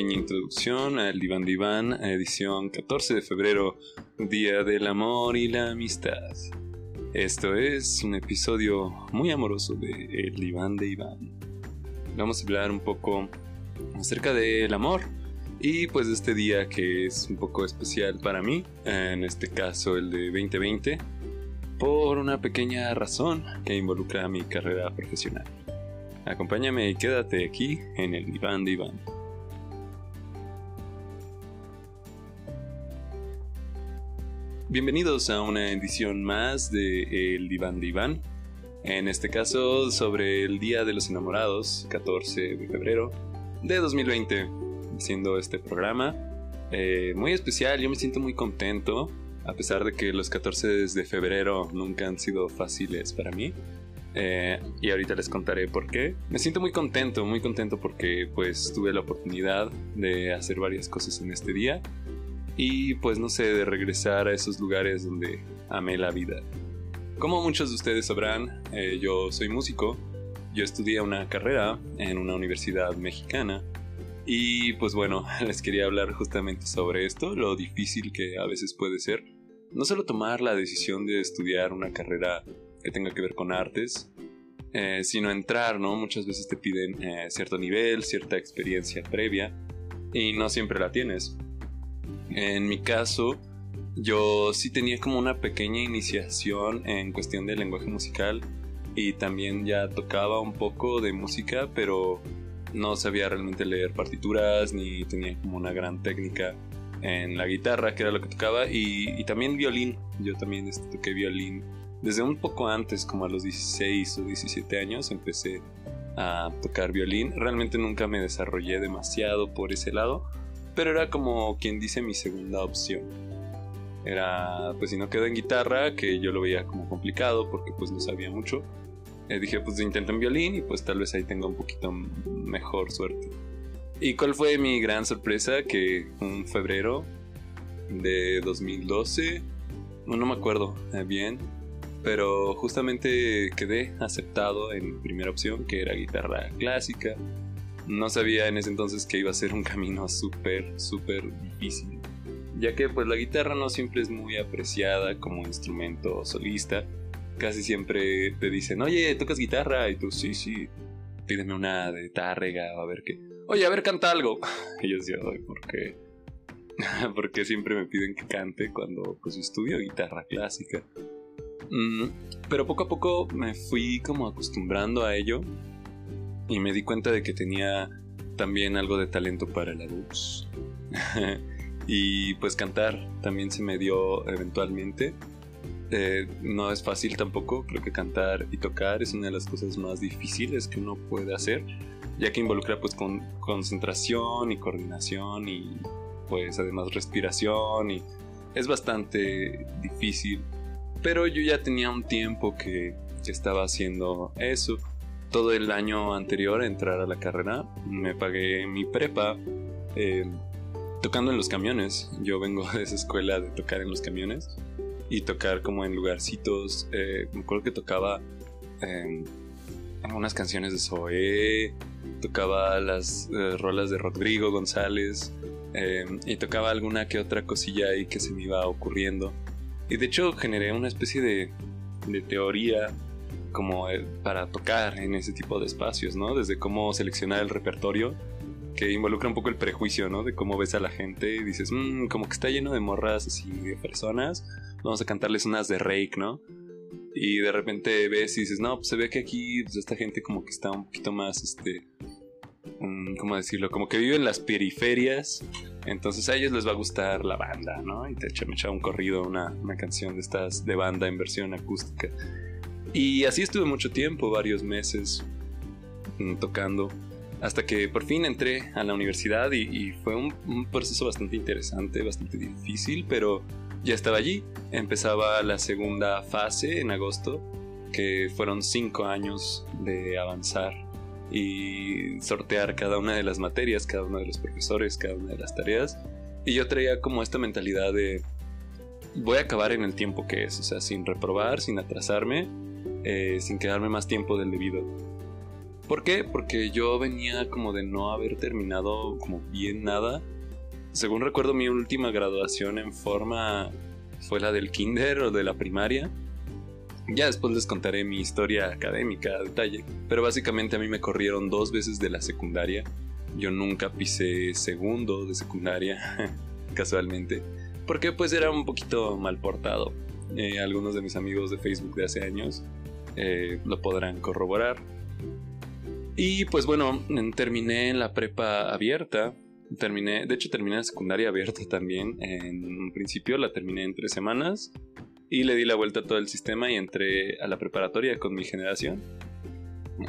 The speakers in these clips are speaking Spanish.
pequeña introducción al Diván Diván, edición 14 de febrero, Día del Amor y la Amistad. Esto es un episodio muy amoroso de El Diván de Iván. Vamos a hablar un poco acerca del amor y pues de este día que es un poco especial para mí, en este caso el de 2020, por una pequeña razón que involucra mi carrera profesional. Acompáñame y quédate aquí en el diván de Iván. Bienvenidos a una edición más de El Diván de Iván. En este caso sobre el Día de los Enamorados, 14 de febrero de 2020, haciendo este programa. Eh, muy especial, yo me siento muy contento, a pesar de que los 14 de febrero nunca han sido fáciles para mí. Eh, y ahorita les contaré por qué. Me siento muy contento, muy contento porque pues tuve la oportunidad de hacer varias cosas en este día y pues no sé, de regresar a esos lugares donde amé la vida. Como muchos de ustedes sabrán, eh, yo soy músico, yo estudié una carrera en una universidad mexicana y pues bueno, les quería hablar justamente sobre esto, lo difícil que a veces puede ser. No solo tomar la decisión de estudiar una carrera que tenga que ver con artes, eh, sino entrar, ¿no? Muchas veces te piden eh, cierto nivel, cierta experiencia previa y no siempre la tienes. En mi caso, yo sí tenía como una pequeña iniciación en cuestión de lenguaje musical y también ya tocaba un poco de música, pero no sabía realmente leer partituras ni tenía como una gran técnica en la guitarra, que era lo que tocaba, y, también violín. Yo también este, toqué violín desde un poco antes, como a los 16 o 17 años, empecé a tocar violín. Realmente nunca me desarrollé demasiado por ese lado, pero era como quien dice mi segunda opción. Era, pues si no quedo en guitarra, que yo lo veía como complicado porque pues no sabía mucho. Eh, dije, pues intento en violín y pues tal vez ahí tenga un poquito mejor suerte. ¿Y cuál fue mi gran sorpresa? Que un febrero de 2012, no, me acuerdo eh, bien, pero justamente quedé aceptado en primera opción, que era guitarra clásica. No sabía en ese entonces que iba a ser un camino súper, súper difícil, ya que pues la guitarra no siempre es muy apreciada como instrumento solista. Casi siempre te dicen, oye, ¿tocas guitarra? Y tú, sí, sí, pídeme una de tárrega a ver qué. Oye, a ver, canta algo. Y yo decía, ¿por qué? Porque siempre me piden que cante cuando pues estudio guitarra clásica. Mm, pero poco a poco me fui como acostumbrando a ello y me di cuenta de que tenía también algo de talento para la voz. y pues cantar también se me dio eventualmente. Eh, no es fácil tampoco, creo que cantar y tocar es una de las cosas más difíciles que uno puede hacer, ya que involucra pues con concentración y coordinación y pues además respiración y es bastante difícil pero yo ya tenía un tiempo que, estaba haciendo eso. Todo el año anterior a entrar a la carrera me pagué mi prepa eh, tocando en los camiones. Yo vengo de esa escuela de tocar en los camiones y tocar como en lugarcitos. Eh, me acuerdo que tocaba eh, algunas canciones de Zoé, tocaba las rolas de Rodrigo González y tocaba alguna que otra cosilla ahí que se me iba ocurriendo. Y de hecho generé una especie de, teoría como para tocar en ese tipo de espacios, ¿no? Desde cómo seleccionar el repertorio, que involucra un poco el prejuicio, ¿no? De cómo ves a la gente y dices, mmm, como que está lleno de morras así, de personas, vamos a cantarles unas de Rake, ¿no? Y de repente ves y dices, no, pues se ve que aquí pues, esta gente como que está un poquito más, este, ¿cómo decirlo? Como que vive en las periferias entonces a ellos les va a gustar la banda, ¿no? Y te echa, me echa un corrido, una, canción de estas de banda en versión acústica. Y así estuve mucho tiempo, varios meses mm, tocando, hasta que por fin entré a la universidad y, fue un, un, proceso bastante interesante, bastante difícil, pero ya estaba allí. Empezaba la segunda fase en agosto, que fueron cinco años de avanzar y sortear cada una de las materias, cada uno de los profesores, cada una de las tareas. Y yo traía como esta mentalidad de voy a acabar en el tiempo que es, o sea, sin reprobar, sin atrasarme, eh, sin quedarme más tiempo del debido. ¿Por qué? Porque yo venía como de no haber terminado como bien nada. Según recuerdo, mi última graduación en forma fue la del kinder o de la primaria. Ya después les contaré mi historia académica a detalle, pero básicamente a mí me corrieron dos veces de la secundaria. Yo nunca pisé segundo de secundaria, casualmente, porque pues era un poquito mal portado. Eh, algunos de mis amigos de Facebook de hace años eh, lo podrán corroborar. Y pues bueno, terminé la prepa abierta. Terminé, de hecho terminé la secundaria abierta también. En un principio la terminé en tres semanas y le di la vuelta a todo el sistema y entré a la preparatoria con mi generación,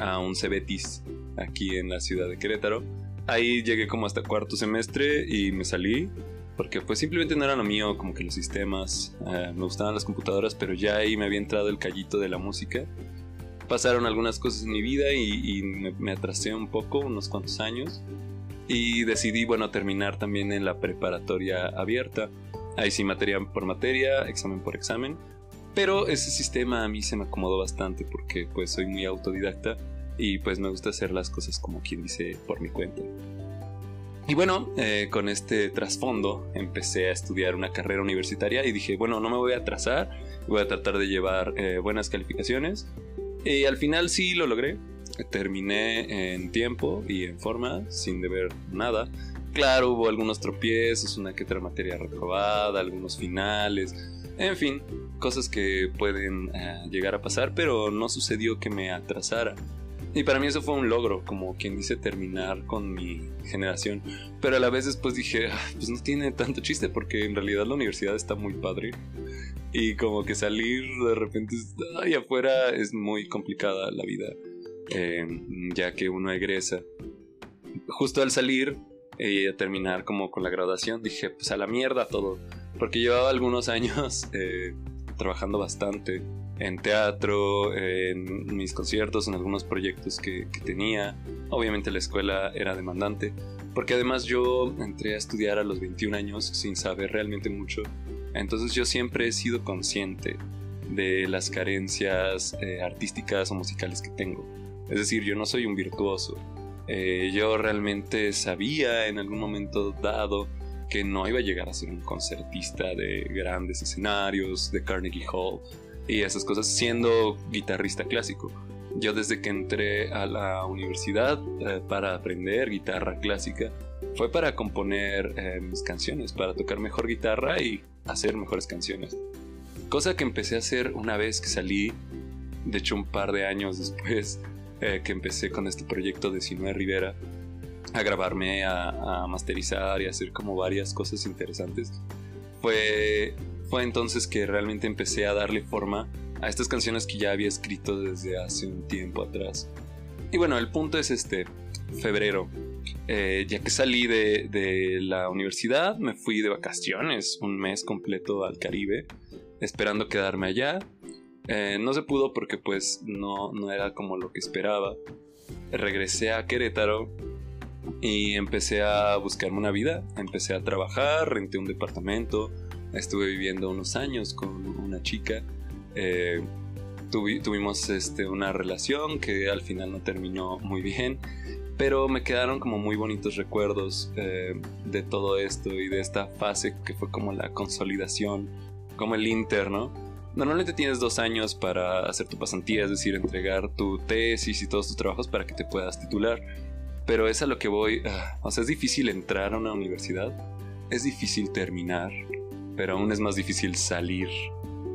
a un Cebetis aquí en la ciudad de Querétaro. Ahí llegué como hasta cuarto semestre y me salí porque pues simplemente no era lo mío, como que los sistemas, eh, me gustaban las computadoras, pero ya ahí me había entrado el callito de la música. Pasaron algunas cosas en mi vida y, me, me, atrasé un poco, unos cuantos años, y decidí, bueno, terminar también en la preparatoria abierta. Ahí sí, materia por materia, examen por examen. Pero ese sistema a mí se me acomodó bastante porque pues soy muy autodidacta y pues me gusta hacer las cosas como quien dice por mi cuenta. Y bueno, eh, con este trasfondo empecé a estudiar una carrera universitaria y dije, bueno, no me voy a atrasar, voy a tratar de llevar eh, buenas calificaciones. Y al final sí lo logré. Terminé en tiempo y en forma, sin deber nada. Claro, hubo algunos tropiezos, una que otra materia reprobada, algunos finales, en fin, cosas que pueden eh, llegar a pasar, pero no sucedió que me atrasara. Y para mí eso fue un logro, como quien dice, terminar con mi generación. Pero a la vez después dije, ah, pues no tiene tanto chiste, porque en realidad la universidad está muy padre. Y como que salir de repente ahí afuera es muy complicada la vida, eh, ya que uno egresa. Justo al salir y a terminar como con la graduación, dije, pues a la mierda todo. Porque llevaba algunos años eh, trabajando bastante en teatro, en mis conciertos, en algunos proyectos que, tenía. Obviamente la escuela era demandante, porque además yo entré a estudiar a los 21 años sin saber realmente mucho. Entonces yo siempre he sido consciente de las carencias eh, artísticas o musicales que tengo. Es decir, yo no soy un virtuoso, eh, yo realmente sabía en algún momento dado que no iba a llegar a ser un concertista de grandes escenarios, de Carnegie Hall y esas cosas, siendo guitarrista clásico. Yo desde que entré a la universidad eh, para aprender guitarra clásica, fue para componer eh, mis canciones, para tocar mejor guitarra y hacer mejores canciones. Cosa que empecé a hacer una vez que salí, de hecho un par de años después eh, que empecé con este proyecto de Sinue Rivera a grabarme, a, masterizar y hacer como varias cosas interesantes. Fue, fue entonces que realmente empecé a darle forma a estas canciones que ya había escrito desde hace un tiempo atrás. Y bueno, el punto es este, febrero. Eh, ya que salí de, de, la universidad, me fui de vacaciones un mes completo al Caribe, esperando quedarme allá. Eh, no se pudo porque pues no, no era como lo que esperaba. Regresé a Querétaro y empecé a buscarme una vida. Empecé a trabajar, renté un departamento, estuve viviendo unos años con una chica. Eh, tuvimos este, una relación que al final no terminó muy bien, pero me quedaron como muy bonitos recuerdos eh, de todo esto y de esta fase que fue como la consolidación, como el interno Normalmente tienes dos años para hacer tu pasantía, es decir, entregar tu tesis y todos tus trabajos para que te puedas titular. Pero es a lo que voy. Ah, o sea, es difícil entrar a una universidad, es difícil terminar, pero aún es más difícil salir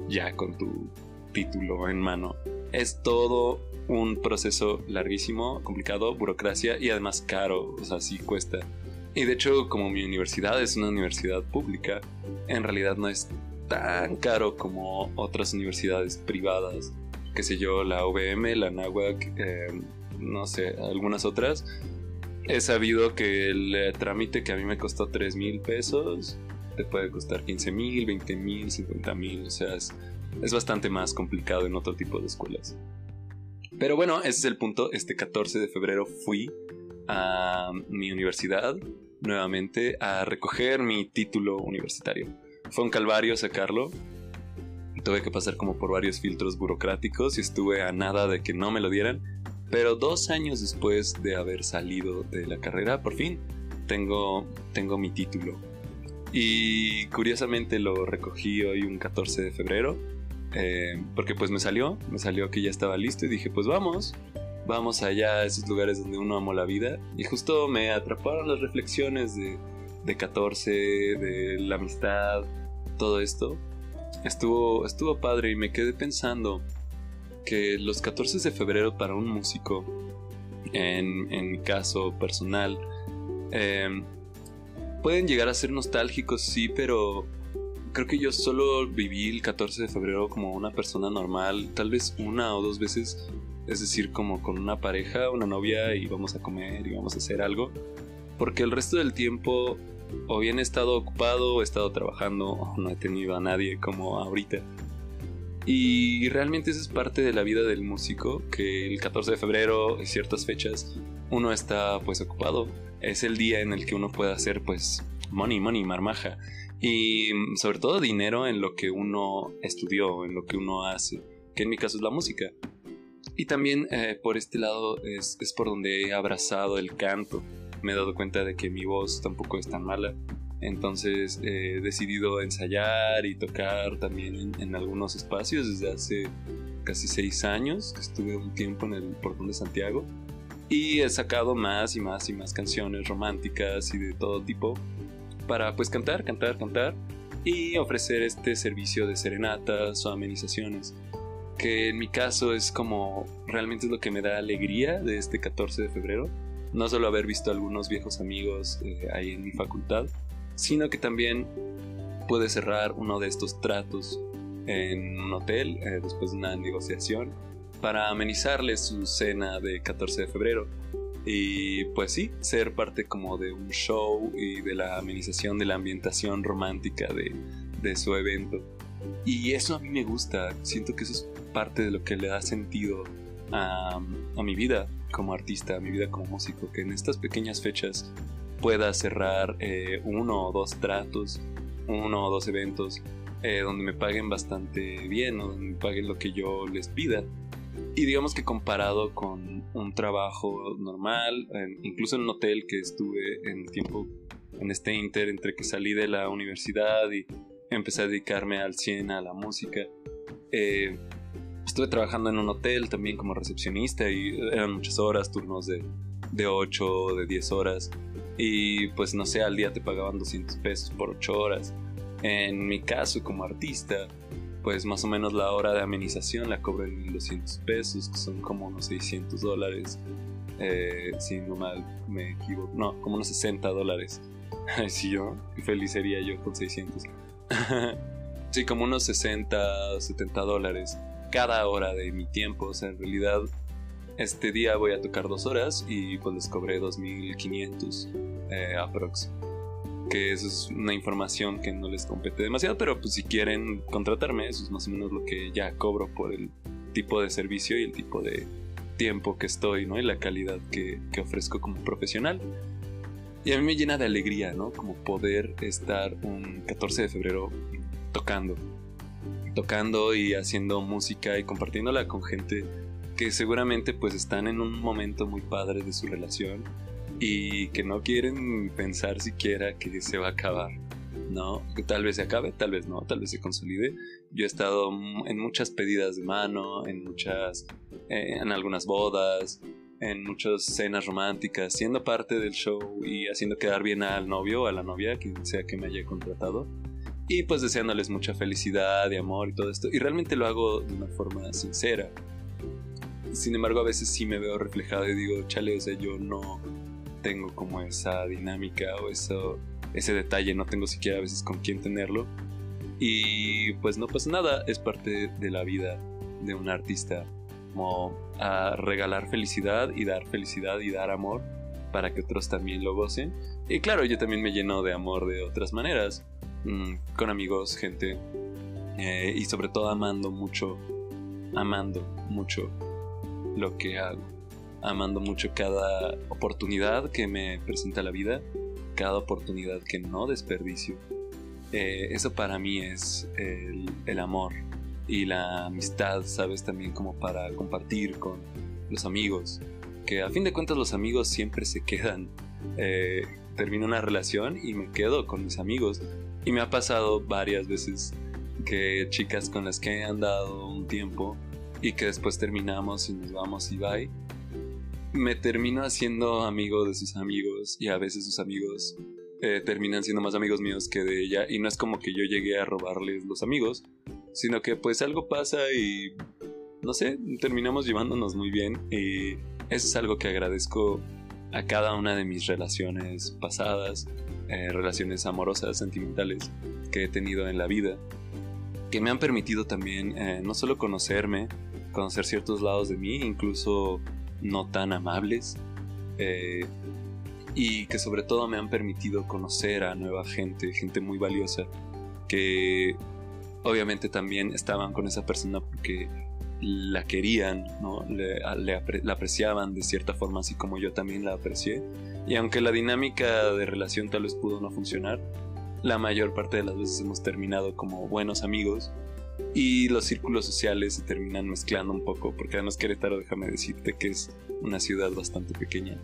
ya con tu título en mano. Es todo un proceso larguísimo, complicado, burocracia y además caro, o sea, sí cuesta. Y de hecho, como mi universidad es una universidad pública, en realidad no es tan caro como otras universidades privadas, que sé yo, la UVM, la NAWAC, eh, no sé, algunas otras. He sabido que el trámite que a mí me costó 3 mil pesos te puede costar 15 mil, 20 mil, 50 mil, o sea, es, es bastante más complicado en otro tipo de escuelas. Pero bueno, ese es el punto. Este 14 de febrero fui a mi universidad nuevamente a recoger mi título universitario. Fue un calvario sacarlo. Tuve que pasar como por varios filtros burocráticos y estuve a nada de que no me lo dieran. Pero dos años después de haber salido de la carrera, por fin, tengo, tengo mi título. Y curiosamente lo recogí hoy un 14 de febrero, eh, porque pues me salió, me salió que ya estaba listo y dije, pues vamos, vamos allá a esos lugares donde uno amó la vida. Y justo me atraparon las reflexiones de, de 14, de la amistad, todo esto. Estuvo, estuvo padre y me quedé pensando que los 14 de febrero para un músico, en, en mi caso personal, eh, pueden llegar a ser nostálgicos, sí, pero creo que yo solo viví el 14 de febrero como una persona normal, tal vez una o dos veces, es decir, como con una pareja, una novia y vamos a comer y vamos a hacer algo, porque el resto del tiempo o bien he estado ocupado o he estado trabajando o no he tenido a nadie como ahorita. Y realmente eso es parte de la vida del músico, que el 14 de febrero, en ciertas fechas, uno está pues ocupado. Es el día en el que uno puede hacer pues money, money, marmaja. Y sobre todo dinero en lo que uno estudió, en lo que uno hace, que en mi caso es la música. Y también eh, por este lado es, es por donde he abrazado el canto. Me he dado cuenta de que mi voz tampoco es tan mala. Entonces he decidido ensayar y tocar también en, en algunos espacios desde hace casi seis años. Estuve un tiempo en el Portón de Santiago y he sacado más y más y más canciones románticas y de todo tipo para pues cantar, cantar, cantar y ofrecer este servicio de serenatas o amenizaciones que en mi caso es como realmente es lo que me da alegría de este 14 de febrero no solo haber visto a algunos viejos amigos eh, ahí en mi facultad sino que también puede cerrar uno de estos tratos en un hotel eh, después de una negociación para amenizarles su cena de 14 de febrero. Y pues sí, ser parte como de un show y de la amenización de la ambientación romántica de, de su evento. Y eso a mí me gusta, siento que eso es parte de lo que le da sentido a, a mi vida como artista, a mi vida como músico, que en estas pequeñas fechas pueda cerrar eh, uno o dos tratos, uno o dos eventos eh, donde me paguen bastante bien donde me paguen lo que yo les pida. Y digamos que comparado con un trabajo normal, incluso en un hotel que estuve en el tiempo, en este inter, entre que salí de la universidad y empecé a dedicarme al 100 a la música, eh, estuve trabajando en un hotel también como recepcionista y eran muchas horas, turnos de, de 8, de 10 horas. Y pues no sé, al día te pagaban 200 pesos por 8 horas. En mi caso como artista, pues más o menos la hora de amenización la cobro en 1200 pesos, que son como unos 600 dólares. Eh, si no mal me equivoco, no, como unos 60 dólares. Sí, yo, feliz sería yo con 600. sí, como unos 60, 70 dólares cada hora de mi tiempo. O sea, en realidad, este día voy a tocar dos horas y pues les cobré 2500 eh, aprox que eso es una información que no les compete demasiado, pero pues si quieren contratarme, eso es más o menos lo que ya cobro por el tipo de servicio y el tipo de tiempo que estoy, ¿no? Y la calidad que, que ofrezco como profesional. Y a mí me llena de alegría, ¿no? Como poder estar un 14 de febrero tocando. Tocando y haciendo música y compartiéndola con gente que seguramente pues están en un momento muy padre de su relación y que no quieren pensar siquiera que se va a acabar. ¿no? Que tal vez se acabe, tal vez no, tal vez se consolide. Yo he estado en muchas pedidas de mano, en muchas, eh, en algunas bodas, en muchas cenas románticas, siendo parte del show y haciendo quedar bien al novio o a la novia, quien sea que me haya contratado. Y pues deseándoles mucha felicidad y amor y todo esto. Y realmente lo hago de una forma sincera. Sin embargo, a veces sí me veo reflejado y digo, chale, o sea, yo no, tengo como esa dinámica o eso, ese detalle, no tengo siquiera a veces con quién tenerlo. Y pues no pasa nada, es parte de la vida de un artista, como a regalar felicidad y dar felicidad y dar amor para que otros también lo gocen. Y claro, yo también me lleno de amor de otras maneras, mm, con amigos, gente, eh, y sobre todo amando mucho, amando mucho lo que hago amando mucho cada oportunidad que me presenta la vida, cada oportunidad que no desperdicio. Eh, eso para mí es el, amor y la amistad, ¿sabes? También como para compartir con, los amigos, que a fin de cuentas los amigos siempre se quedan. Eh, termino una relación y me quedo con mis amigos. Y me ha pasado varias veces que chicas con las que he andado un tiempo y que después terminamos y nos vamos y bye, me termino haciendo amigo de sus amigos y a veces sus amigos eh, terminan siendo más amigos míos que de ella. Y no es como que yo llegué a robarles los amigos, sino que pues algo pasa y no sé, terminamos llevándonos muy bien. Y eso es algo que agradezco a cada una de mis relaciones pasadas, eh, relaciones amorosas, sentimentales que he tenido en la vida, que me han permitido también eh, no solo conocerme, conocer ciertos lados de mí, incluso no tan amables, eh, y que sobre todo me han permitido conocer a nueva gente, gente muy valiosa, que obviamente también estaban con esa persona porque la querían, ¿no? la apreciaban de cierta forma, así como yo también la aprecié. Y aunque la dinámica de relación tal vez pudo no funcionar, la mayor parte de las veces hemos terminado como buenos amigos y los círculos sociales se terminan mezclando un poco, porque además Querétaro, déjame decirte que es una ciudad bastante pequeña.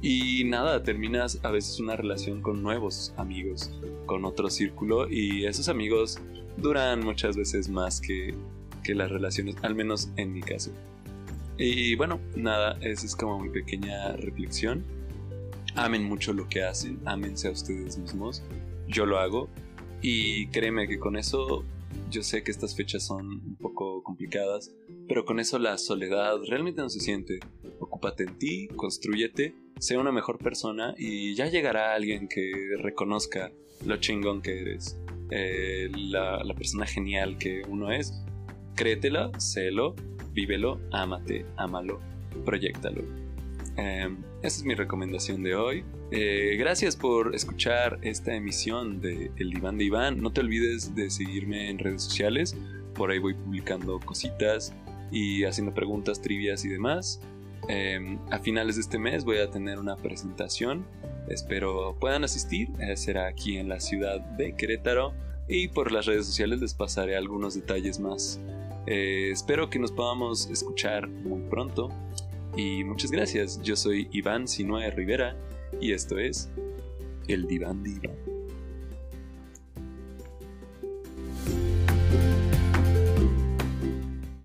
Y nada, terminas a veces una relación con nuevos amigos, con otro círculo, y esos amigos duran muchas veces más que, que las relaciones, al menos en mi caso. Y bueno, nada, esa es como mi pequeña reflexión. Amen mucho lo que hacen, ámense a ustedes mismos. Yo lo hago y créeme que con eso yo sé que estas fechas son un poco complicadas, pero con eso la soledad realmente no se siente. Ocúpate en ti, construyete, sea una mejor persona y ya llegará alguien que reconozca lo chingón que eres, eh, la, la persona genial que uno es. Créetela, sélo, vívelo, ámate, ámalo, proyectalo. Em, esa es mi recomendación de hoy. Eh, gracias por escuchar esta emisión de El Diván de Iván. No te olvides de seguirme en redes sociales. Por ahí voy publicando cositas y haciendo preguntas, trivias y demás. Em, a finales de este mes voy a tener una presentación. Espero puedan asistir. Eh, será aquí en la ciudad de Querétaro. Y por las redes sociales les pasaré algunos detalles más. Eh, espero que nos podamos escuchar muy pronto. Y muchas gracias. Yo soy Iván Sinue Rivera y esto es El Diván Diván.